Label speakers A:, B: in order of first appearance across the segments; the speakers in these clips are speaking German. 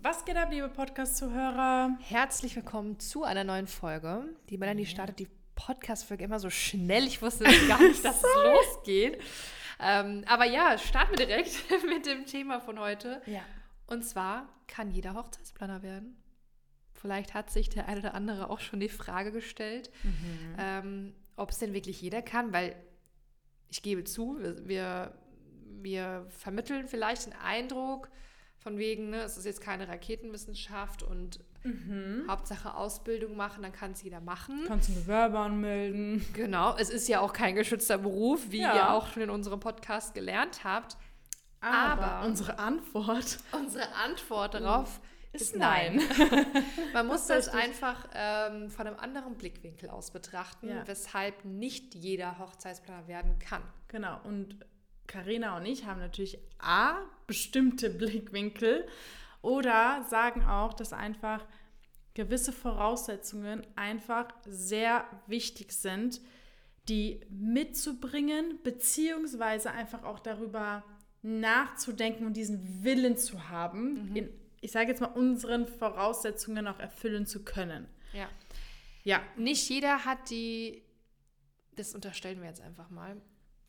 A: Was geht ab, liebe Podcast-Zuhörer?
B: Herzlich willkommen zu einer neuen Folge. Die Melanie startet die Podcast-Folge immer so schnell. Ich wusste gar nicht, dass es losgeht. Ähm, aber ja, starten wir direkt mit dem Thema von heute.
A: Ja.
B: Und zwar, kann jeder Hochzeitsplaner werden? Vielleicht hat sich der eine oder andere auch schon die Frage gestellt,
A: Mhm.
B: ähm, ob es denn wirklich jeder kann, weil ich gebe zu, wir, wir, wir vermitteln vielleicht den Eindruck von wegen, ne, es ist jetzt keine Raketenwissenschaft und
A: Mhm.
B: Hauptsache Ausbildung machen, dann kann es jeder machen.
A: Kannst du ein Gewerbe anmelden?
B: Genau, es ist ja auch kein geschützter Beruf, wie
A: Ja.
B: ihr auch schon in unserem Podcast gelernt habt.
A: Aber,
B: Aber-
A: unsere Antwort
B: Unsere Antwort darauf
A: ist nein.
B: Man muss das
A: Tatsächlich.
B: einfach ähm, von einem anderen Blickwinkel aus betrachten,
A: Ja.
B: weshalb nicht jeder Hochzeitsplaner werden kann.
A: Genau. Und Karina und ich haben natürlich A, bestimmte Blickwinkel oder sagen auch, dass einfach gewisse Voraussetzungen einfach sehr wichtig sind, die mitzubringen, beziehungsweise einfach auch darüber nachzudenken und diesen Willen zu haben, in, ich sage jetzt mal, unseren Voraussetzungen auch erfüllen zu können.
B: Ja.
A: Ja,
B: Nicht jeder hat die, das unterstellen wir jetzt einfach mal,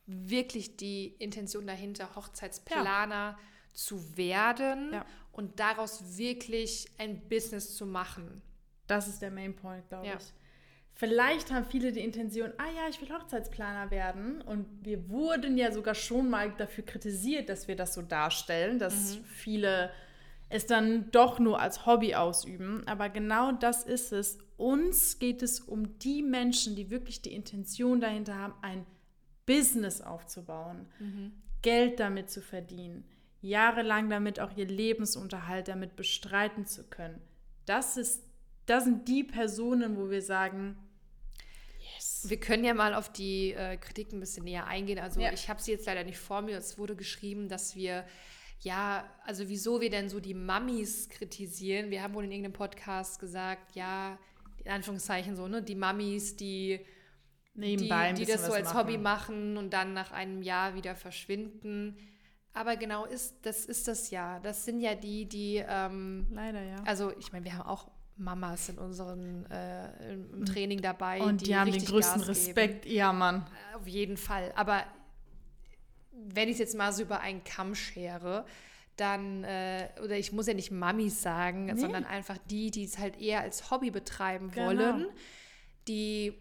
B: wirklich die Intention dahinter, Hochzeitsplaner zu werden
A: Ja.
B: und daraus wirklich ein Business zu machen.
A: Das ist der Main Point, glaube
B: Ja.
A: ich. Vielleicht haben viele die Intention, ah ja, ich will Hochzeitsplaner werden. Und wir wurden ja sogar schon mal dafür kritisiert, dass wir das so darstellen, dass viele es dann doch nur als Hobby ausüben. Aber genau das ist es. Uns geht es um die Menschen, die wirklich die Intention dahinter haben, ein Business aufzubauen, Geld damit zu verdienen, jahrelang damit auch ihr Lebensunterhalt damit bestreiten zu können. Das ist, das sind die Personen, wo wir sagen, yes.
B: Wir können ja mal auf die äh, Kritik ein bisschen näher eingehen. Also
A: Ja.
B: ich habe sie jetzt leider nicht vor mir. Es wurde geschrieben, dass wir, ja, also wieso wir denn so die Mammis kritisieren. Wir haben wohl in irgendeinem Podcast gesagt, ja, in Anführungszeichen so, ne, die Mammis, die,
A: Nebenbei
B: die
A: bisschen
B: das so als Hobby machen und dann nach einem Jahr wieder verschwinden. Aber genau ist das ist das ja. Das sind ja die, die, ähm,
A: Leider, ja.
B: also ich meine, wir haben auch Mamas in unseren äh, im Training dabei.
A: Und die, haben den größten
B: Gas geben.
A: Respekt. Ja, Mann.
B: Auf jeden Fall. Aber wenn ich es jetzt mal so über einen Kamm schere, dann, äh, oder ich muss ja nicht Mamis sagen,
A: Nee.
B: sondern einfach die, die es halt eher als Hobby betreiben
A: Genau.
B: wollen, die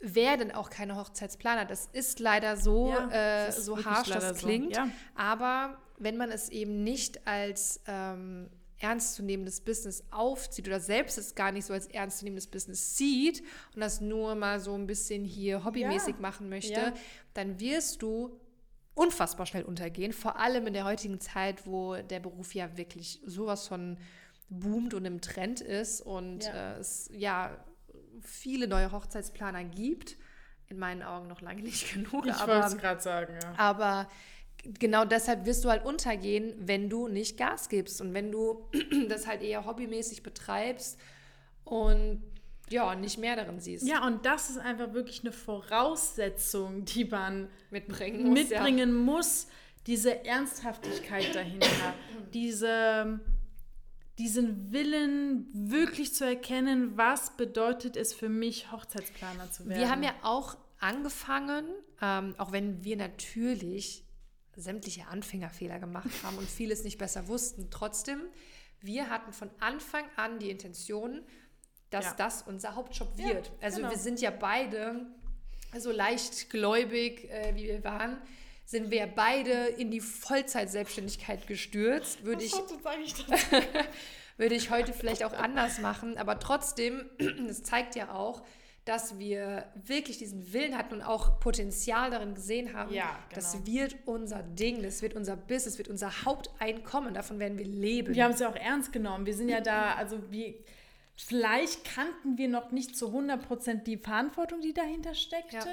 B: werden auch keine Hochzeitsplaner. Das ist leider so,
A: Ja,
B: äh, so harsch das
A: so.
B: klingt.
A: Ja.
B: Aber wenn man es eben nicht als ähm, ernstzunehmendes Business aufzieht oder selbst es gar nicht so als ernstzunehmendes Business sieht und das nur mal so ein bisschen hier hobbymäßig
A: Ja.
B: machen möchte, dann wirst du unfassbar schnell untergehen. Vor allem in der heutigen Zeit, wo der Beruf ja wirklich sowas von boomt und im Trend ist und äh, es ja viele neue Hochzeitsplaner gibt. In meinen Augen noch lange nicht genug,
A: Ich
B: aber
A: wollte es gerade sagen, ja.
B: aber genau deshalb wirst du halt untergehen, wenn du nicht Gas gibst und wenn du das halt eher hobbymäßig betreibst und ja, nicht mehr darin siehst.
A: Ja, und das ist einfach wirklich eine Voraussetzung, die man
B: Mitbringen muss,
A: mitbringen muss. Diese Ernsthaftigkeit dahinter, diese, diesen Willen wirklich zu erkennen, was bedeutet es für mich, Hochzeitsplaner zu
B: Ja.
A: werden.
B: Wir haben ja auch angefangen, ähm, auch wenn wir natürlich sämtliche Anfängerfehler gemacht haben und vieles nicht besser wussten. Trotzdem, wir hatten von Anfang an die Intention, dass
A: Ja.
B: das unser Hauptjob
A: Ja,
B: wird. Also
A: genau.
B: wir sind ja beide so leicht gläubig, äh, wie wir waren, sind wir beide in die Vollzeitselbstständigkeit gestürzt. Würde ich? würde ich heute vielleicht auch anders machen. Aber trotzdem, es zeigt ja auch, dass wir wirklich diesen Willen hatten und auch Potenzial darin gesehen haben.
A: Ja,
B: Das
A: genau.
B: wird unser Ding, das wird unser Business, das wird unser Haupteinkommen. Davon werden wir leben.
A: Wir haben es ja auch ernst genommen. Wir sind ja da, also wir, vielleicht kannten wir noch nicht zu 100% die Verantwortung, die dahinter steckte,
B: Ja.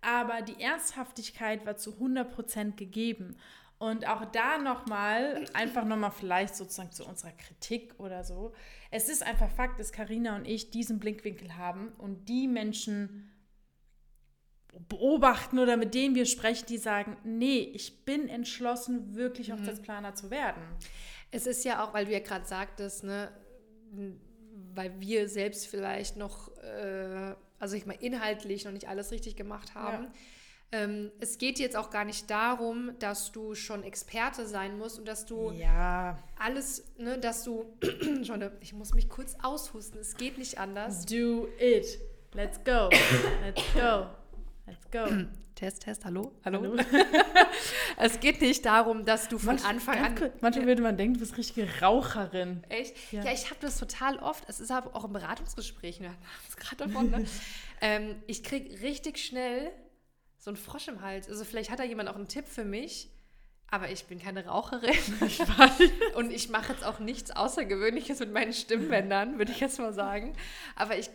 A: aber die Ernsthaftigkeit war zu 100% gegeben. Und auch da nochmal, einfach nochmal vielleicht sozusagen zu unserer Kritik oder so. Es ist einfach Fakt, dass Karina und ich diesen Blickwinkel haben und die Menschen beobachten oder mit denen wir sprechen, die sagen, nee, ich bin entschlossen, wirklich Hochzeitsplaner zu werden.
B: Es ist ja auch, weil du ja gerade sagtest, ne, weil wir selbst vielleicht noch, äh, also ich mal inhaltlich noch nicht alles richtig gemacht haben. Ja. Ähm, es geht jetzt auch gar nicht darum, dass du schon Experte sein musst und dass du
A: ja.
B: alles, ne, dass du schon, ich muss mich kurz aushusten, es geht nicht anders.
A: Do it. Let's go. Let's go. Let's go.
B: Test, Test, hallo? Hallo? hallo? es geht nicht darum, dass du von Manch, Anfang an.
A: Kurz, manchmal würde man denken, du bist richtige Raucherin.
B: Echt? Ja, ja ich habe das total oft. Es ist aber auch im Beratungsgespräch, wir hatten es gerade davon. Ne? ähm, ich kriege richtig schnell so einen Frosch im Hals. Also, vielleicht hat da jemand auch einen Tipp für mich. Aber ich bin keine Raucherin. Ich und ich mache jetzt auch nichts Außergewöhnliches mit meinen Stimmbändern, würde ich jetzt mal sagen. Aber ich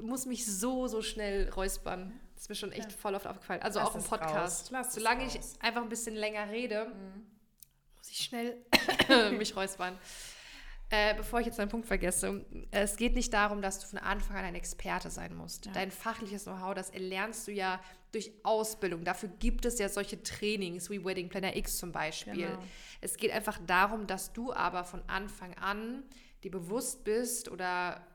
B: muss mich so, so schnell räuspern. Das ist mir schon echt ja. voll oft aufgefallen. Also Lass auch im Podcast. Solange ich einfach ein bisschen länger rede, mhm. muss ich schnell mich räuspern. Äh, bevor ich jetzt einen Punkt vergesse, es geht nicht darum, dass du von Anfang an ein Experte sein musst. Ja. Dein fachliches Know-how, das erlernst du ja durch Ausbildung. Dafür gibt es ja solche Trainings wie Wedding Planner X zum Beispiel. Genau. Es geht einfach darum, dass du aber von Anfang an dir bewusst bist oder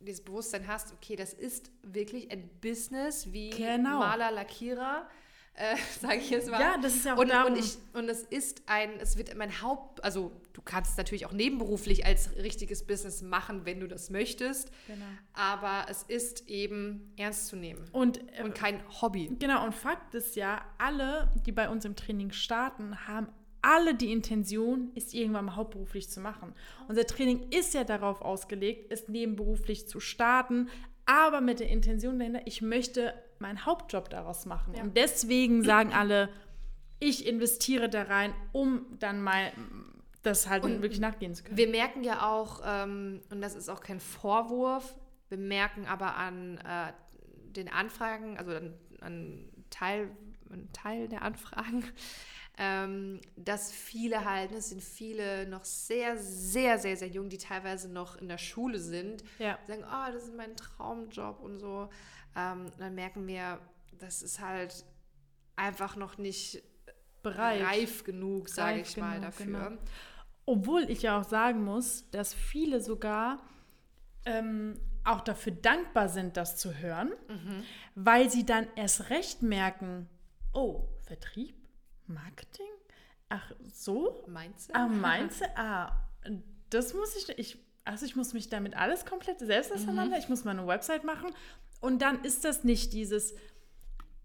B: dieses Bewusstsein hast, okay, das ist wirklich ein Business wie genau. Maler, Lackierer, äh, sage ich jetzt mal.
A: Ja, das ist ja auch
B: und,
A: darum.
B: Und, ich, und es ist ein, es wird mein Haupt, also du kannst es natürlich auch nebenberuflich als richtiges Business machen, wenn du das möchtest. Genau. Aber es ist eben ernst zu nehmen
A: und,
B: äh, und kein Hobby.
A: Genau, und Fakt ist ja, alle, die bei uns im Training starten, haben alle die Intention, es irgendwann mal hauptberuflich zu machen. Unser Training ist ja darauf ausgelegt, es nebenberuflich zu starten, aber mit der Intention dahinter, ich möchte meinen Hauptjob daraus machen. Ja. Und deswegen sagen alle, ich investiere da rein, um dann mal das halt und wirklich nachgehen zu können.
B: Wir merken ja auch, ähm, und das ist auch kein Vorwurf, wir merken aber an äh, den Anfragen, also an, an Teil, an Teil der Anfragen, ähm, dass viele halt, es sind viele noch sehr, sehr, sehr, sehr jung, die teilweise noch in der Schule sind, ja. sagen, oh, das ist mein Traumjob und so. Ähm, dann merken wir, das ist halt einfach noch nicht Bereit. reif genug, sage ich genug, mal, dafür. Genau.
A: Obwohl ich ja auch sagen muss, dass viele sogar ähm, auch dafür dankbar sind, das zu hören, mhm. weil sie dann erst recht merken, oh, Vertrieb? Marketing? Ach so?
B: Du?
A: Ah, du? Ah, das muss ich, ich, also ich muss mich damit alles komplett selbst auseinander, mhm. ich muss meine Website machen und dann ist das nicht dieses,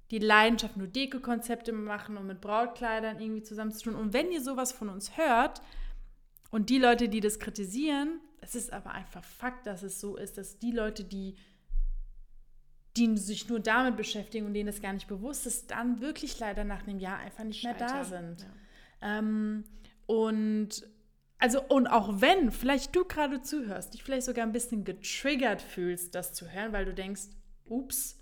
A: die Leidenschaft, nur Deko-Konzepte machen und mit Brautkleidern irgendwie zusammen zu tun. Und wenn ihr sowas von uns hört und die Leute, die das kritisieren, es ist aber einfach Fakt, dass es so ist, dass die Leute, die die sich nur damit beschäftigen und denen das gar nicht bewusst ist, dann wirklich leider nach einem Jahr einfach nicht mehr da sind. Ja. Ähm, und also, und auch wenn vielleicht du gerade zuhörst, dich vielleicht sogar ein bisschen getriggert fühlst, das zu hören, weil du denkst, ups,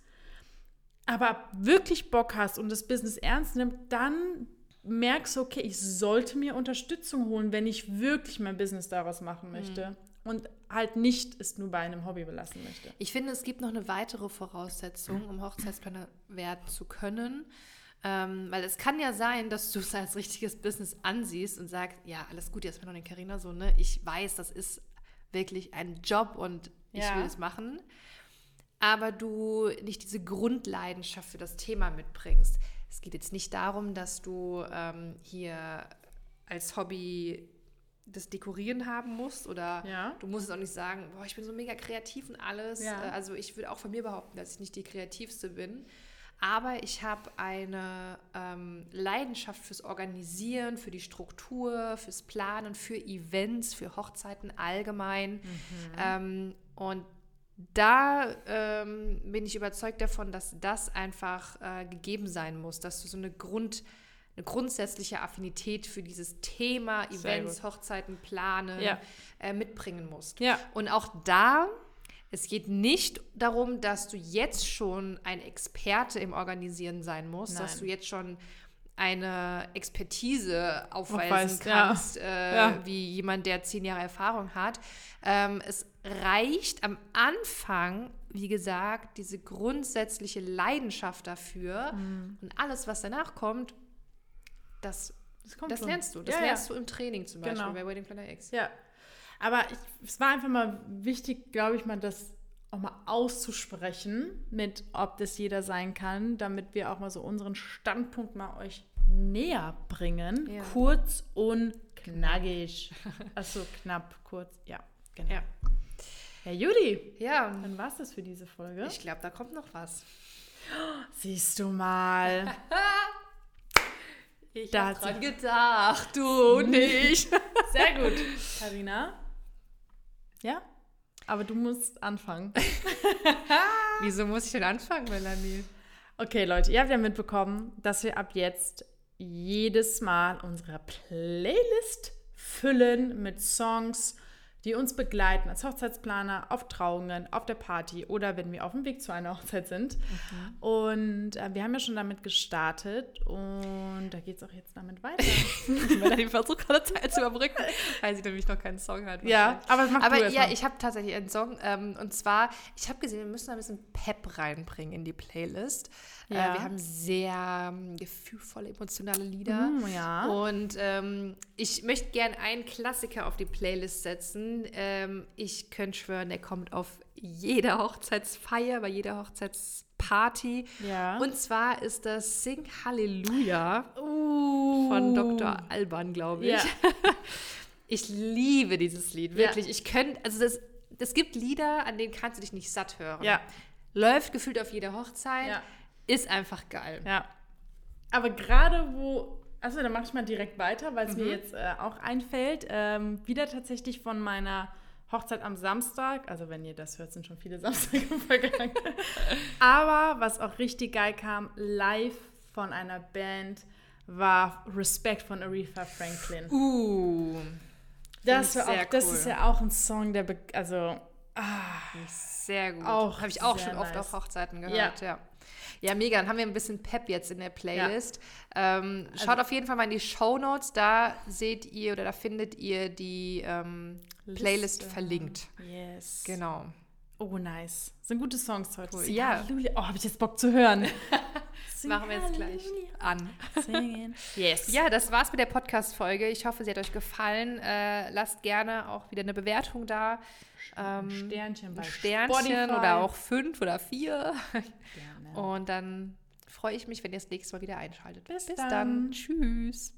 A: aber wirklich Bock hast und das Business ernst nimmst, dann merkst du, okay, ich sollte mir Unterstützung holen, wenn ich wirklich mein Business daraus machen möchte. Mhm und halt nicht es nur bei einem Hobby belassen möchte.
B: Ich finde, es gibt noch eine weitere Voraussetzung, um Hochzeitsplaner werden zu können. Ähm, weil es kann ja sein, dass du es als richtiges Business ansiehst und sagst, ja, alles gut, jetzt bin ich Karina so, ne? Ich weiß, das ist wirklich ein Job und ich ja. will es machen. Aber du nicht diese Grundleidenschaft für das Thema mitbringst. Es geht jetzt nicht darum, dass du ähm, hier als Hobby das Dekorieren haben musst oder ja. du musst es auch nicht sagen, boah, ich bin so mega kreativ und alles. Ja. Äh, also ich würde auch von mir behaupten, dass ich nicht die kreativste bin. Aber ich habe eine ähm, Leidenschaft fürs Organisieren, für die Struktur, fürs Planen, für Events, für Hochzeiten allgemein. Mhm. Ähm, und da ähm, bin ich überzeugt davon, dass das einfach äh, gegeben sein muss, dass du so eine Grund eine grundsätzliche Affinität für dieses Thema Events, Hochzeiten, Planen ja. äh, mitbringen musst.
A: Ja.
B: Und auch da, es geht nicht darum, dass du jetzt schon ein Experte im Organisieren sein musst, Nein. dass du jetzt schon eine Expertise aufweisen Aufweist, kannst, ja. Äh, ja. wie jemand, der zehn Jahre Erfahrung hat. Ähm, es reicht am Anfang, wie gesagt, diese grundsätzliche Leidenschaft dafür mhm. und alles, was danach kommt, das
A: Das,
B: Das lernst du. Das
A: ja,
B: lernst du im Training zum Beispiel
A: Genau.
B: bei Wedding Planner X.
A: Ja. Aber ich, es war einfach mal wichtig, glaube ich, mal das auch mal auszusprechen, mit ob das jeder sein kann, damit wir auch mal so unseren Standpunkt mal euch näher bringen.
B: Ja.
A: Kurz und knackig. Achso, knapp, kurz. Ja, genau.
B: Ja.
A: Ja, Judy,
B: Ja,
A: dann war es das für diese Folge.
B: ich glaube, da kommt noch was.
A: Siehst du mal.
B: Ich
A: Da
B: hab
A: hat sie-
B: dran gedacht, du nicht.
A: Sehr gut. Karina? Ja? Aber du musst anfangen.
B: Wieso muss ich denn anfangen, Melanie?
A: Okay, Leute, ihr habt ja mitbekommen, dass wir ab jetzt jedes Mal unsere Playlist füllen mit Songs, die uns begleiten als Hochzeitsplaner auf Trauungen, auf der Party oder wenn wir auf dem Weg zu einer Hochzeit sind. Und äh, wir haben ja schon damit gestartet und da geht es auch jetzt damit weiter.
B: Melanie versucht gerade Zeit zu überbrücken, weil sie nämlich noch keinen Song hat.
A: ja, aber das macht
B: Aber ja,
A: mal.
B: ich habe tatsächlich einen Song. Ähm, und zwar, ich habe gesehen, wir müssen ein bisschen Pep reinbringen in die Playlist.
A: Ja.
B: Äh, wir haben sehr ähm, gefühlvolle, emotionale Lieder.
A: Mm, ja.
B: Und ähm, ich möchte gern einen Klassiker auf die Playlist setzen. Ähm, ich könnte schwören, der kommt auf jeder Hochzeitsfeier, bei jeder Hochzeitsparty.
A: Ja.
B: Und zwar ist das Sing Halleluja
A: uh,
B: von Dr. Alban, glaube ich.
A: Ja.
B: Ich liebe dieses Lied,
A: Ja.
B: wirklich. Ich könnte, also das, es gibt Lieder, an denen kannst du dich nicht satt hören.
A: Ja.
B: Läuft gefühlt auf jeder Hochzeit,
A: Ja.
B: ist einfach geil.
A: Ja. Aber gerade wo, also dann mache ich mal direkt weiter, weil es
B: Mhm.
A: mir jetzt äh, auch einfällt. Ähm, wieder tatsächlich von meiner Hochzeit am Samstag. Also wenn ihr das hört, sind schon viele Samstage vergangen. Aber was auch richtig geil kam, live von einer Band, war Respect von Aretha Franklin.
B: Uh,
A: Das, war auch, das
B: cool.
A: ist ja auch ein Song, der, also,
B: sehr gut.
A: Auch
B: Habe ich auch schon oft
A: nice.
B: auf Hochzeiten gehört, ja. Ja, mega. Dann haben wir ein bisschen Pep jetzt in der Playlist. Ähm, schaut
A: Also
B: auf jeden Fall mal in die Show Notes. Da seht ihr oder da findet ihr die ähm, Playlist verlinkt.
A: yes.
B: Genau.
A: Oh, nice. Sind gute Songs heute.
B: Cool. Ja.
A: Halleluja. Oh, habe ich jetzt Bock zu hören. Sing
B: Machen wir jetzt gleich an.
A: Singen. Yes.
B: Ja, das war's mit der Podcast-Folge. Ich hoffe, sie hat euch gefallen. Äh, lasst gerne auch wieder eine Bewertung da. Ähm,
A: Sternchen bei
B: Sternchen
A: Spotify.
B: oder auch fünf oder vier.
A: Gerne.
B: Und dann freue ich mich, wenn ihr das nächste Mal wieder einschaltet.
A: Bis
B: Bis
A: dann.
B: dann. Tschüss.